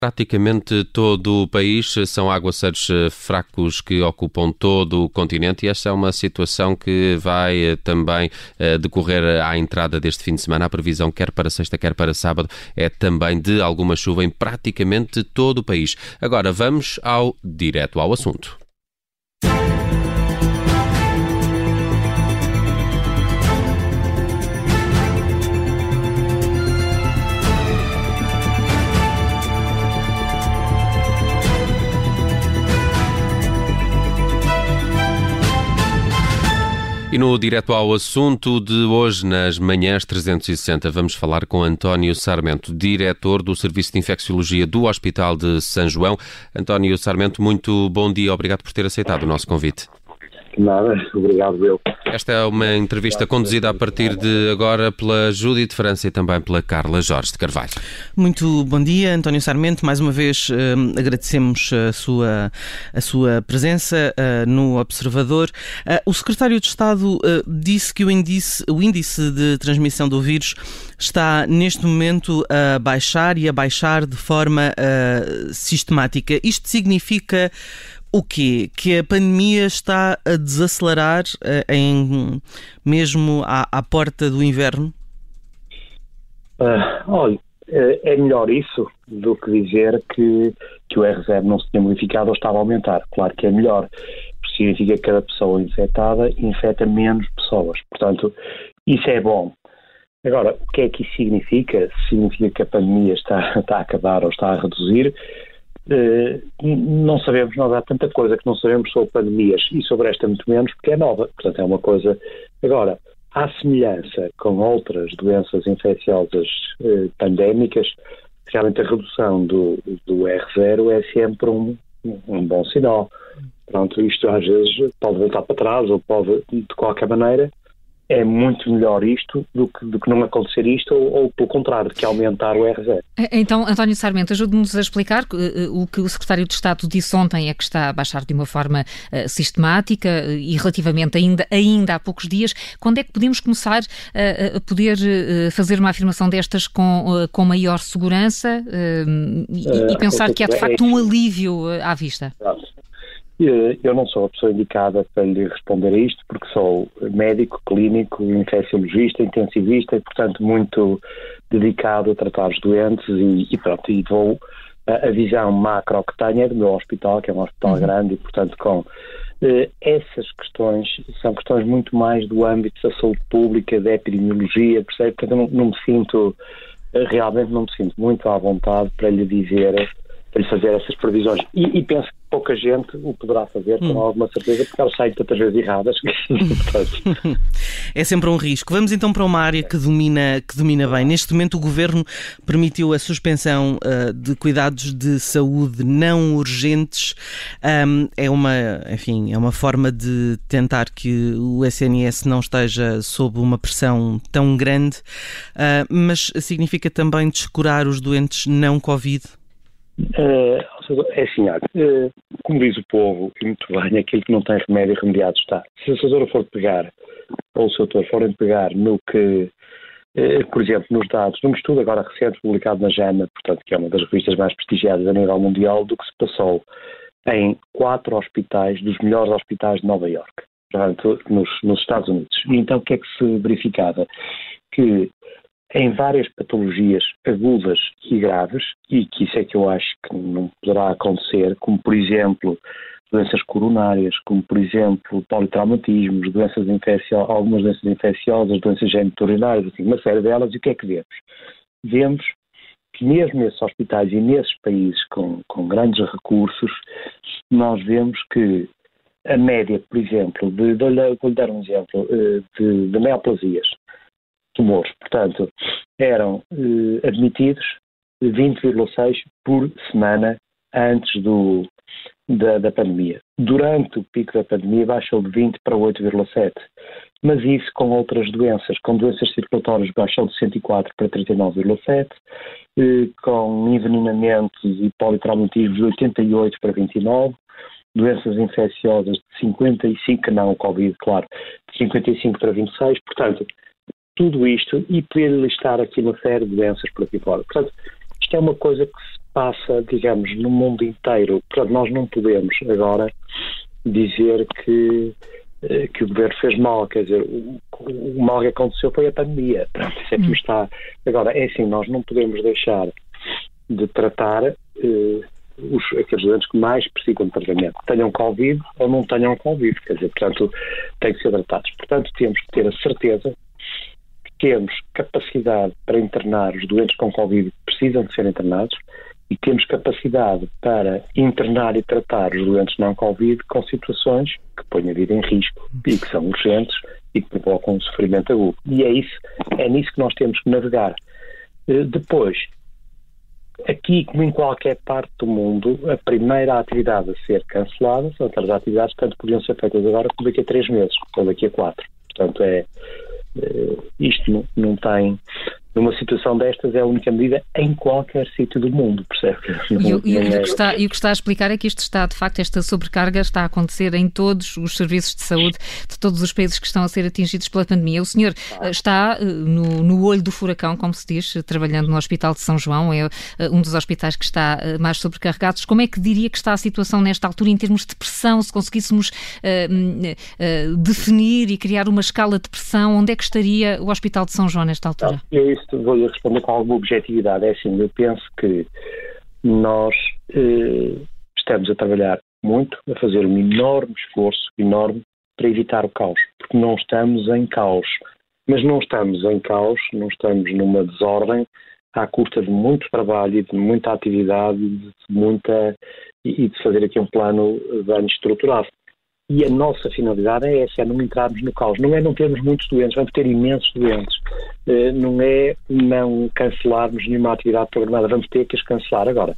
Praticamente todo o país são aguaceiros eh, fracos que ocupam todo o continente e esta é uma situação que vai eh, também eh, decorrer à entrada deste fim de semana. A previsão, quer para sexta, quer para sábado, é também de alguma chuva em praticamente todo o país. Agora vamos ao direto ao assunto. E no direto ao assunto de hoje, nas manhãs 360, vamos falar com António Sarmento, diretor do Serviço de Infecciologia do Hospital de São João. António Sarmento, muito bom dia, obrigado por ter aceitado o nosso convite. Nada, obrigado eu. Esta é uma entrevista conduzida a partir de agora pela Júlia de França e também pela Carla Jorge de Carvalho. Muito bom dia, António Sarmento. Mais uma vez eh, agradecemos a sua, a sua presença eh, no Observador. Eh, o secretário de Estado disse que o índice, o índice de transmissão do vírus está neste momento a baixar e a baixar de forma sistemática. Isto significa o quê? Que a pandemia está a desacelerar uh, em, mesmo à, à, porta do inverno? Uh, olha, eh, é melhor isso do que dizer que, que o R0 não se tinha modificado ou estava a aumentar. Claro que é melhor, significa que cada pessoa infectada infecta menos pessoas. Portanto, isso é bom. Agora, o que é que isso significa? Significa que a pandemia está, está a acabar ou está a reduzir? Uh, não sabemos, nós há tanta coisa que não sabemos sobre pandemias e sobre esta muito menos porque é nova, portanto é uma coisa. Agora, à semelhança com outras doenças infecciosas uh, pandémicas, realmente a redução do, do R0 é sempre um, um bom sinal. Pronto, isto às vezes pode voltar para trás ou pode, de qualquer maneira, é muito melhor isto do que, do que não acontecer isto ou, ou pelo contrário, que aumentar o R0. Então, António Sarmento, ajude-nos a explicar uh, o que o Secretário de Estado disse ontem é que está a baixar de uma forma uh, sistemática e relativamente ainda, ainda há poucos dias. Quando é que podemos começar a poder fazer uma afirmação destas com, com maior segurança e, e, pensar que há de facto um alívio à vista? Eu não sou a pessoa indicada para lhe responder a isto, porque sou médico, clínico, infecciologista, intensivista e, portanto, muito dedicado a tratar os doentes e, e pronto, e vou a, a, visão macro que tenho é do meu hospital, que é um hospital uhum. grande e, portanto, com eh, essas questões são questões muito mais do âmbito da saúde pública, da epidemiologia, percebe? Portanto, eu não, não me sinto, eh, realmente não me sinto muito à vontade para lhe dizer para lhe fazer essas previsões. E, e, penso que pouca gente o poderá fazer com hum. alguma certeza, porque elas saem tantas vezes erradas. é sempre um risco. Vamos então para uma área que domina, que domina bem. Neste momento, o Governo permitiu a suspensão uh, de cuidados de saúde não urgentes. Um, é uma, enfim, é uma forma de tentar que o SNS não esteja sob uma pressão tão grande, uh, mas significa também descurar os doentes não Covid? Uh, é assim, uh, como diz o povo, e muito bem, aquilo que não tem remédio remediado está. Se a senhora for pegar, ou o doutor forem pegar no que, uh, por exemplo, nos dados, num estudo agora recente publicado na JAMA, portanto, que é uma das revistas mais prestigiadas a nível mundial, do que se passou em quatro hospitais, dos melhores hospitais de Nova York, portanto, nos, nos Estados Unidos. E então o que é que se verificava? Que em várias patologias agudas e graves, e que isso é que eu acho que não poderá acontecer, como por exemplo doenças coronárias, como por exemplo politraumatismos, doenças algumas doenças infecciosas, doenças geniturinárias, assim, uma série delas, e o que é que vemos? Vemos que mesmo nesses hospitais e nesses países com, com grandes recursos, nós vemos que a média, por exemplo, de, de, vou-lhe dar um exemplo, eh, de, de neoplasias. Portanto, eram eh, admitidos 20,6 por semana antes do, da, da, pandemia. Durante o pico da pandemia baixou de 20 para 8,7. Mas isso com outras doenças, com doenças circulatórias baixou de 104 para 39,7, eh, com envenenamentos e politraumatismos de 88 para 29, doenças infecciosas de 55, não Covid, claro, de 55 para 26. Portanto, tudo isto e poder listar aqui uma série de doenças por aqui fora. Portanto, isto é uma coisa que se passa, digamos, no mundo inteiro. Portanto, nós não podemos agora dizer que, eh, que o governo fez mal, quer dizer, o, o mal que aconteceu foi a pandemia. Pronto, isso é que hum. está. Agora, é assim, nós não podemos deixar de tratar eh, os, aqueles doentes que mais precisam de tratamento, tenham Covid ou não tenham Covid, quer dizer, portanto, têm que ser tratados. Portanto, temos que ter a certeza temos capacidade para internar os doentes com Covid que precisam de ser internados e temos capacidade para internar e tratar os doentes não Covid com situações que põem a vida em risco e que são urgentes e que provocam um sofrimento agudo. E é isso, é nisso que nós temos que navegar. Eh, depois, Aqui, como em qualquer parte do mundo, a primeira atividade a ser cancelada são aquelas atividades que tanto podiam ser feitas agora daqui a três meses, ou daqui a quatro. Portanto, é isto não, não tem numa situação destas é a única medida em qualquer sítio do mundo, percebe? E, e, é... o que está, e o que está a explicar é que isto está, de facto, esta sobrecarga está a acontecer em todos os serviços de saúde de todos os países que estão a ser atingidos pela pandemia. O senhor ah. está eh, no, no, olho do furacão, como se diz, trabalhando no Hospital de São João, é eh, um dos hospitais que está mais sobrecarregados. Como é que diria que está a situação nesta altura em termos de pressão, se conseguíssemos uh, uh, definir e criar uma escala de pressão, onde é que estaria o Hospital de São João nesta altura? Não, vou-lhe responder com alguma objetividade. É assim, eu penso que nós eh, estamos a trabalhar muito, a fazer um enorme esforço, enorme, para evitar o caos, porque não estamos em caos. Mas não estamos em caos, não estamos numa desordem à custa de muito trabalho e de muita atividade de muita, e de fazer aqui um plano bem estruturado. E a nossa finalidade é essa, é não entrarmos no caos. Não é não termos muitos doentes, vamos ter imensos doentes. Eh, não é não cancelarmos nenhuma atividade programada, vamos ter que as cancelar. Agora,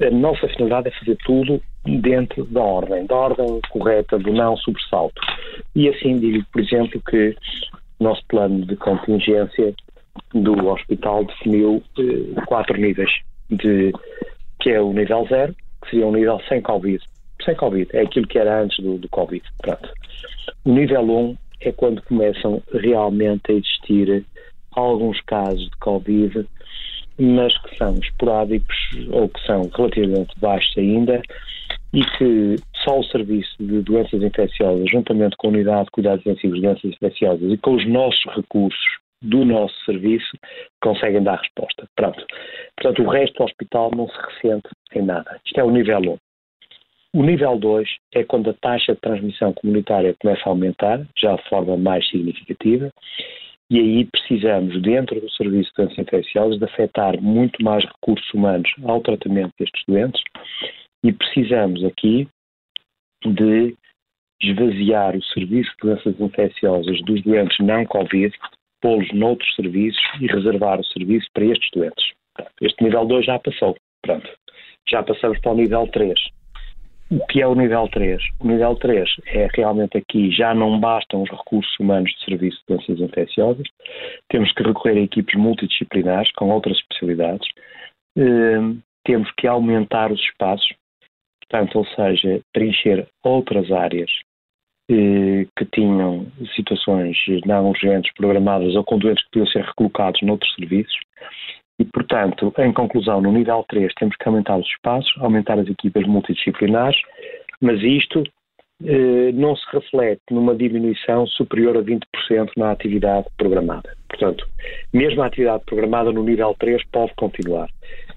a nossa finalidade é fazer tudo dentro da ordem, da ordem correta, do não sobressalto. E assim digo, por exemplo, que o nosso plano de contingência do hospital definiu eh, quatro níveis, de, que é o nível zero, que seria um nível sem Covid, sem Covid, é aquilo que era antes do, do Covid. Pronto. O nível 1 é quando começam realmente a existir alguns casos de Covid, mas que são esporádicos ou que são relativamente baixos ainda e que só o Serviço de Doenças Infecciosas, juntamente com a Unidade de Cuidados Intensivos de Doenças Infecciosas e com os nossos recursos do nosso serviço, conseguem dar resposta. Pronto. Portanto, o resto do hospital não se ressente em nada. Isto é o nível 1. O nível 2 é quando a taxa de transmissão comunitária começa a aumentar, já de forma mais significativa, e aí precisamos, dentro do serviço de doenças infecciosas, de afetar muito mais recursos humanos ao tratamento destes doentes e precisamos aqui de esvaziar o serviço de doenças infecciosas dos doentes não Covid, pô-los noutros serviços e reservar o serviço para estes doentes. Este nível 2 já passou. Pronto. Já passamos para o nível 3 o que é o nível 3? O nível 3 é realmente aqui já não bastam os recursos humanos de serviço de doenças infecciosas, temos que recorrer a equipes multidisciplinares com outras especialidades, uh, temos que aumentar os espaços, portanto, ou seja, preencher outras áreas uh, que tinham situações não urgentes programadas ou com doentes que podiam ser recolocados noutros serviços e, portanto, em conclusão, no nível 3 temos que aumentar os espaços, aumentar as equipas multidisciplinares, mas isto eh, não se reflete numa diminuição superior a 20% na atividade programada. Portanto, mesmo a atividade programada no nível 3 pode continuar.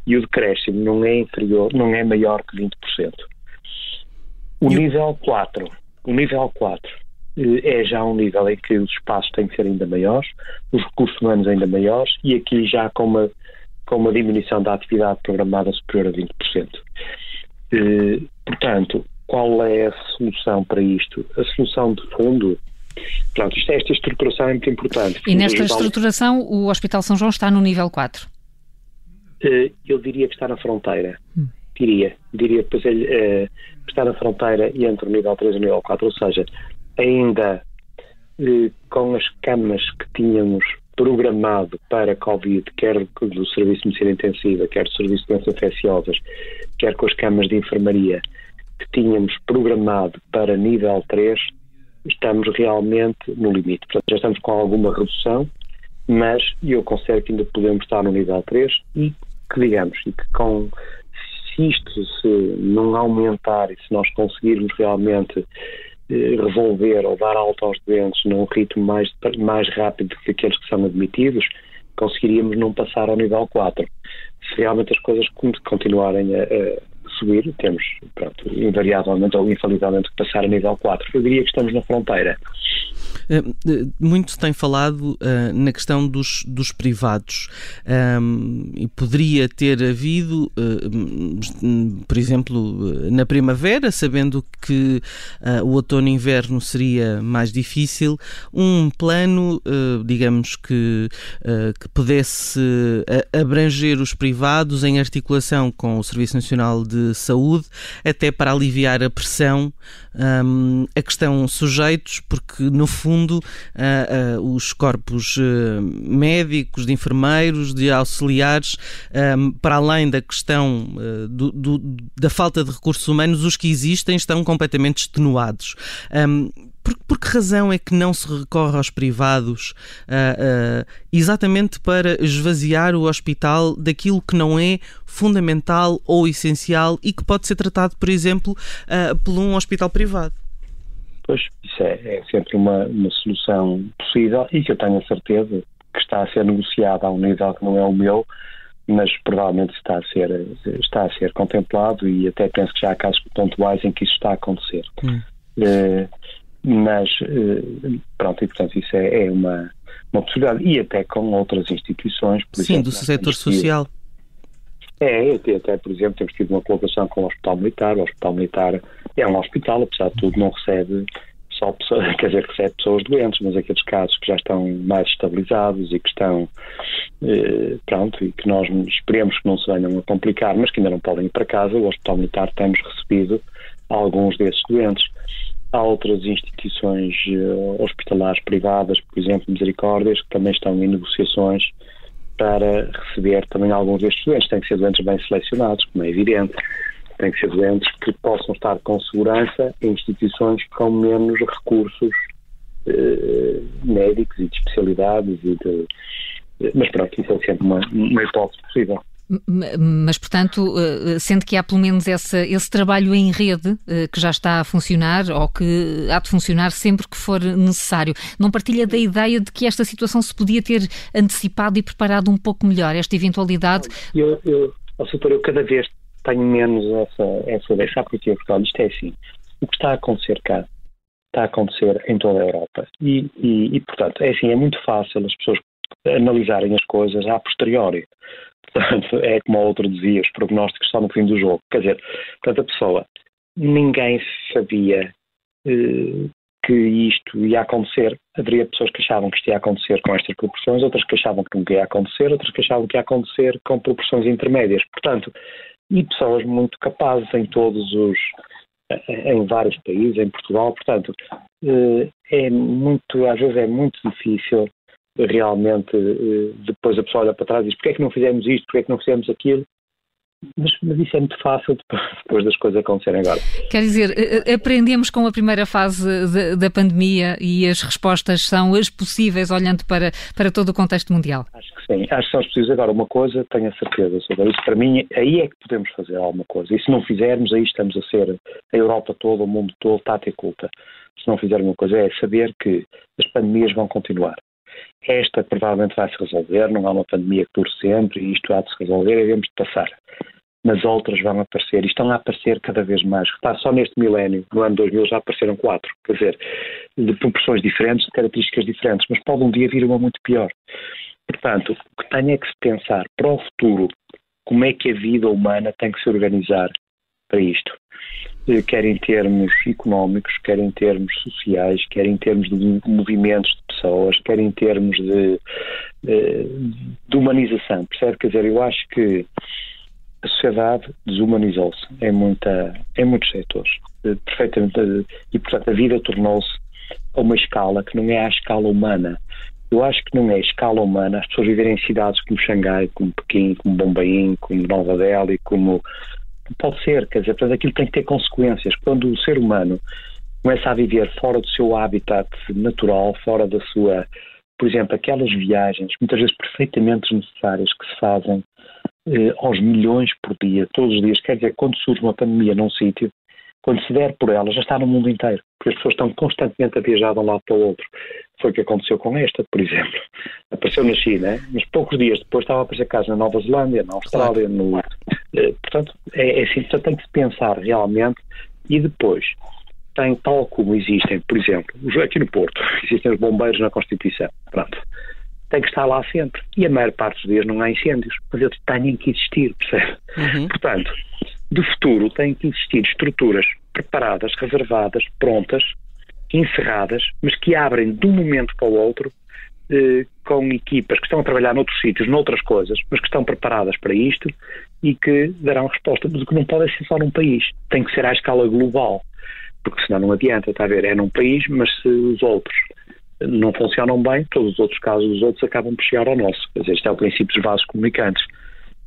E o decréscimo não é inferior, não é maior que 20%. O nível 4, o nível 4 eh, é já um nível em que os espaços têm que ser ainda maiores, os recursos humanos ainda maiores e aqui já com uma, com uma diminuição da atividade programada superior a 20%. Eh, portanto, qual é a solução para isto? A solução de fundo Pronto, isto, esta estruturação é muito importante. E nesta estruturação o Hospital São João está no nível 4? Eh, eu diria que está na fronteira. Hum. Diria. Diria depois ele uh, está na fronteira entre o nível 3 e o nível 4, ou seja, ainda eh, com as camas que tínhamos programado para Covid, quer do Serviço de Medicina Intensiva, quer do Serviço de Doenças Infecciosas, quer com as camas de enfermaria que tínhamos programado para nível 3, estamos realmente no limite. Portanto, já estamos com alguma redução, mas eu considero que ainda podemos estar no nível 3 e que digamos, e que com se isto se não aumentar e se nós conseguirmos realmente resolver ou dar alta aos doentes num ritmo mais, mais rápido do que aqueles que são admitidos, conseguiríamos não passar ao nível 4. Se realmente as coisas continuarem a subir, temos, pronto, invariavelmente ou infalivelmente que passar a nível 4. Eu diria que estamos na fronteira. Eh, muito se tem falado uh, na questão dos, dos privados um, e poderia ter havido, uh, por exemplo, na primavera, sabendo que uh, o outono e inverno seria mais difícil, um plano, digamos que, que pudesse abranger os privados em articulação com o Serviço Nacional de Saúde, até para aliviar a pressão um, a questão sujeitos, porque no fundo uh, uh, os corpos uh, médicos, de enfermeiros, de auxiliares, um, para além da questão do, do, da falta de recursos humanos, os que existem estão completamente extenuados. Um, por, por, que razão é que não se recorre aos privados uh, uh, exatamente para esvaziar o hospital daquilo que não é fundamental ou essencial e que pode ser tratado, por exemplo, uh, por um hospital privado? Pois, isso é, é sempre uma, uma solução possível e que eu tenho a certeza que está a ser negociada a um nível que não é o meu, mas provavelmente está a ser, está a ser contemplado e até penso que já há casos pontuais em que isso está a acontecer. Hum. Uh, mas, eh, pronto, e portanto isso é, é uma, uma possibilidade. E até com outras instituições. Por Sim, exemplo, do setor social. É, até, por exemplo, temos tido uma colaboração com o Hospital Militar. O Hospital Militar é um hospital, apesar de tudo, não recebe só pessoas, quer dizer, recebe pessoas doentes, mas aqueles casos que já estão mais estabilizados e que estão, eh, pronto, e que nós esperemos que não se venham a complicar, mas que ainda não podem ir para casa, o Hospital Militar temos recebido alguns desses doentes. Há outras instituições uh, hospitalares privadas, por exemplo, Misericórdias, que também estão em negociações para receber também alguns destes doentes. Têm que ser doentes bem selecionados, como é evidente. Têm que ser doentes que possam estar com segurança em instituições com menos recursos uh, médicos e de especialidades. E de, mas pronto, isso é sempre uma, uma hipótese possível. Mas, portanto, eh, sendo que há pelo menos esse, esse trabalho em rede eh, que já está a funcionar ou que há de funcionar sempre que for necessário, não partilha da ideia de que esta situação se podia ter antecipado e preparado um pouco melhor, esta eventualidade? Eu, eu, doutor, eu cada vez tenho menos essa, essa porquê? Porque olha, isto é assim. O que está a acontecer cá está a acontecer em toda a Europa. E, e, e, portanto, é assim, é muito fácil as pessoas analisarem as coisas a posteriori. Portanto, é como o outro dizia, os prognósticos só no fim do jogo. Quer dizer, portanto, a pessoa, ninguém sabia eh, que isto ia acontecer. Haveria pessoas que achavam que isto ia acontecer com estas proporções, outras que achavam que não ia acontecer, outras que achavam que ia acontecer com proporções intermédias. Portanto, e pessoas muito capazes em todos os eh, em vários países, em Portugal, portanto, eh, é muito, às vezes é muito difícil realmente eh, depois a pessoa olha para trás e diz porque é que não fizemos isto, porque é que não fizemos aquilo. Mas, mas, isso é muito fácil depois das coisas acontecerem agora. Quer dizer, eh, eh, aprendemos com a primeira fase de, da pandemia e as respostas são as possíveis olhando para, para todo o contexto mundial? Acho que sim, acho que são as possíveis. Agora, uma coisa tenho a certeza sobre isso. Para mim, aí é que podemos fazer alguma coisa. E se não fizermos, aí estamos a ser a Europa toda, o mundo todo, está a ter culpa. Se não fizermos uma coisa, é saber que as pandemias vão continuar. Esta provavelmente vai se resolver, não há uma pandemia que dure sempre e isto há de se resolver e devemos de passar. Mas outras vão aparecer e estão a aparecer cada vez mais. Repare, só neste milénio, no ano 2000, já apareceram quatro. Quer dizer, de proporções diferentes, de características diferentes, mas pode um dia vir uma muito pior. Portanto, o que tem é que se pensar para o futuro como é que a vida humana tem que se organizar para isto. Eh, quer em termos económicos, quer em termos sociais, quer em termos de movimentos de pessoas, quer em termos de, eh, de humanização. Percebe? Quer dizer, eu acho que a sociedade desumanizou-se em, muita, em muitos setores. Eh, perfeitamente. E, portanto, a vida tornou-se a uma escala que não é a escala humana. Eu acho que não é escala humana as pessoas viverem em cidades como Xangai, como Pequim, como Bombaim, como Nova Delhi, como Pode ser, quer dizer, portanto, aquilo tem que ter consequências. Quando o ser humano começa a viver fora do seu habitat natural, fora da sua. Por exemplo, aquelas viagens, muitas vezes perfeitamente necessárias, que se fazem eh, aos milhões por dia, todos os dias. Quer dizer, quando surge uma pandemia num sítio, quando se der por ela, já está no mundo inteiro, porque as pessoas estão constantemente a viajar de um lado para o outro. Foi o que aconteceu com esta, por exemplo. Apareceu na China, mas poucos dias depois estava a aparecer casos na Nova Zelândia, na Austrália, no. Eh, portanto, é, é assim, só tem que se pensar realmente e depois tem, tal como existem, por exemplo, aqui no Porto, existem os bombeiros na Constituição. Pronto tem que estar lá sempre. E a maior parte dos dias não há incêndios, mas eles têm que existir, percebe? Uhum. Portanto, de futuro têm que existir estruturas preparadas, reservadas, prontas, encerradas, mas que abrem de um momento para o outro eh, com equipas que estão a trabalhar noutros sítios, noutras coisas, mas que estão preparadas para isto e que darão resposta. Mas o que não pode ser só num país, tem que ser à escala global, porque senão não adianta, está a ver? É num país, mas se os outros não funcionam bem, todos os outros casos dos outros acabam por chegar ao nosso. Quer dizer, este é o princípio dos vasos comunicantes.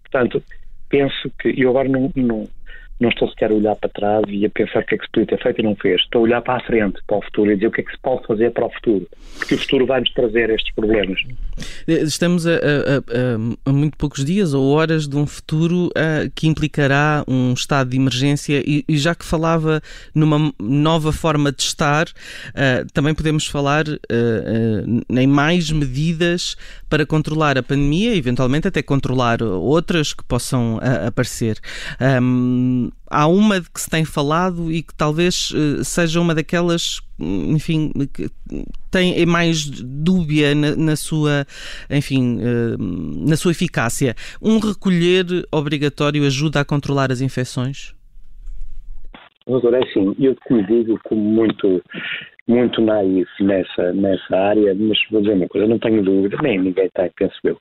Portanto, penso que, eu agora não, não, não estou sequer a olhar para trás e a pensar o que é que se podia ter feito e não fez. Estou a olhar para a frente, para o futuro, e dizer o que é que se pode fazer para o futuro. Porque o futuro vai-nos trazer estes problemas. Eh, estamos a, a, a, muito poucos dias ou horas de um futuro uh, que implicará um estado de emergência e, e, já que falava numa nova forma de estar, uh, também podemos falar em mais medidas para controlar a pandemia, eventualmente até controlar outras que possam aparecer. Há uma de que se tem falado e que talvez uh, seja uma daquelas, enfim, que tem é mais dúbia na, na sua, enfim, uh, na sua eficácia. Um recolher obrigatório ajuda a controlar as infecções? Doutor, é assim, eu digo, como muito, muito naif nessa, nessa área, mas vou dizer uma coisa, não tenho dúvida, nem ninguém tem, penso eu,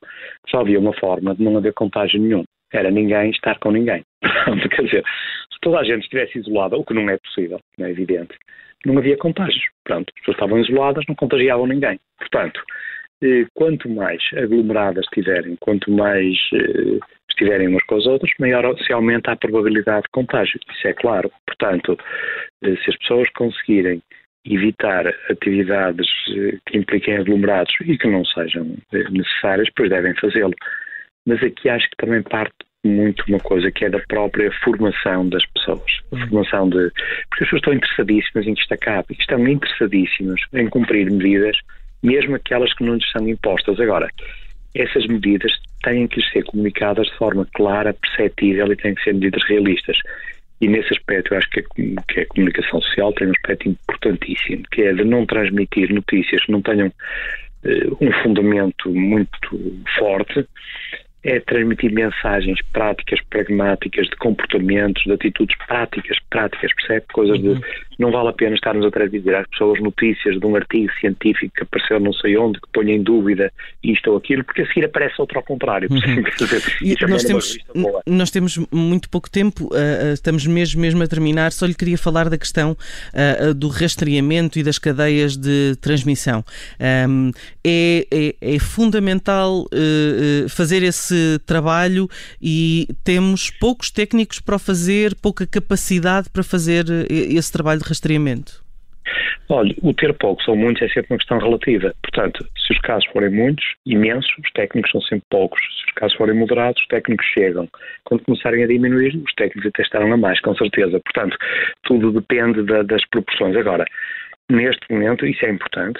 só havia uma forma de não haver contágio nenhum era ninguém estar com ninguém. Quer dizer, se toda a gente estivesse isolada, o que não é possível, não é evidente, não havia contágios. Pronto, as pessoas estavam isoladas, não contagiavam ninguém. Portanto, eh, quanto mais aglomeradas estiverem, quanto mais eh, estiverem umas com as outras, maior se aumenta a probabilidade de contágio. Isso é claro. Portanto, eh, se as pessoas conseguirem evitar atividades que impliquem aglomerados e que não sejam necessárias, pois devem fazê-lo mas aqui acho que também parte muito uma coisa que é da própria formação das pessoas. A uhum. formação de. Porque as pessoas estão interessadíssimas em acabe, estão interessadíssimas em cumprir medidas, mesmo aquelas que não lhes são impostas. Agora, essas medidas têm que ser comunicadas de forma clara, perceptível e têm que ser medidas realistas. E nesse aspecto, eu acho que a, que a comunicação social tem um aspecto importantíssimo, que é de não transmitir notícias que não tenham uh, um fundamento muito forte é transmitir mensagens práticas, pragmáticas, de comportamentos, de atitudes práticas, práticas, percebe? Coisas de. Não vale a pena estarmos a transmitir às pessoas notícias de um artigo científico que apareceu não sei onde, que ponha em dúvida isto ou aquilo, porque a seguir aparece outro ao contrário. Uhum. e nós, temos, nós temos muito pouco tempo, uh, estamos mesmo, mesmo a terminar. Só lhe queria falar da questão uh, do rastreamento e das cadeias de transmissão. Um, é, é, é, fundamental uh, fazer esse trabalho e temos poucos técnicos para fazer, pouca capacidade para fazer esse trabalho de rastreamento? Olha, o ter poucos ou muitos é sempre uma questão relativa. Portanto, se os casos forem muitos, imensos, os técnicos são sempre poucos. Se os casos forem moderados, os técnicos chegam. Quando começarem a diminuir, os técnicos até estarão a mais, com certeza. Portanto, tudo depende da, das proporções. Agora, neste momento, isso é importante,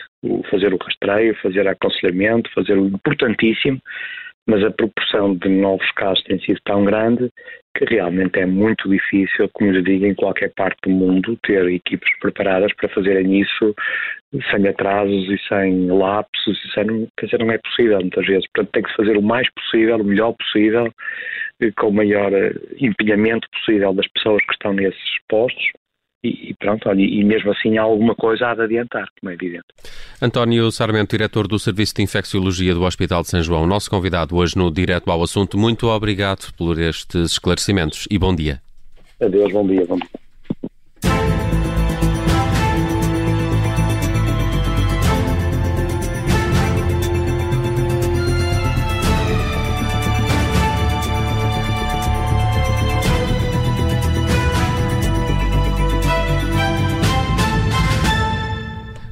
fazer o rastreio, fazer aconselhamento, fazer o importantíssimo, mas a proporção de novos casos tem sido tão grande que realmente é muito difícil, como lhe digo, em qualquer parte do mundo, ter equipes preparadas para fazerem isso sem atrasos e sem lapsos, e sem, quer dizer, não é possível muitas vezes. Portanto, tem que se fazer o mais possível, o melhor possível, com o maior eh, empenhamento possível das pessoas que estão nesses postos e, pronto, olha, e mesmo assim há alguma coisa a de adiantar, como é evidente. António Sarmento, diretor do Serviço de Infecciologia do Hospital de São João, nosso convidado hoje no Direto ao Assunto. Muito obrigado por estes esclarecimentos e bom dia. Adeus, bom dia. Bom dia.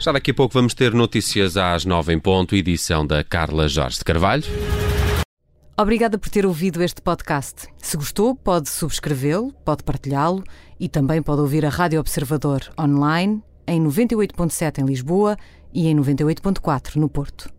Já daqui a pouco vamos ter notícias às nove em ponto, edição da Carla Jorge de Carvalho. Obrigada por ter ouvido este podcast. Se gostou, pode subscrevê-lo, pode partilhá-lo e também pode ouvir a Rádio Observador online em 98.7 em Lisboa e em 98.4 no Porto.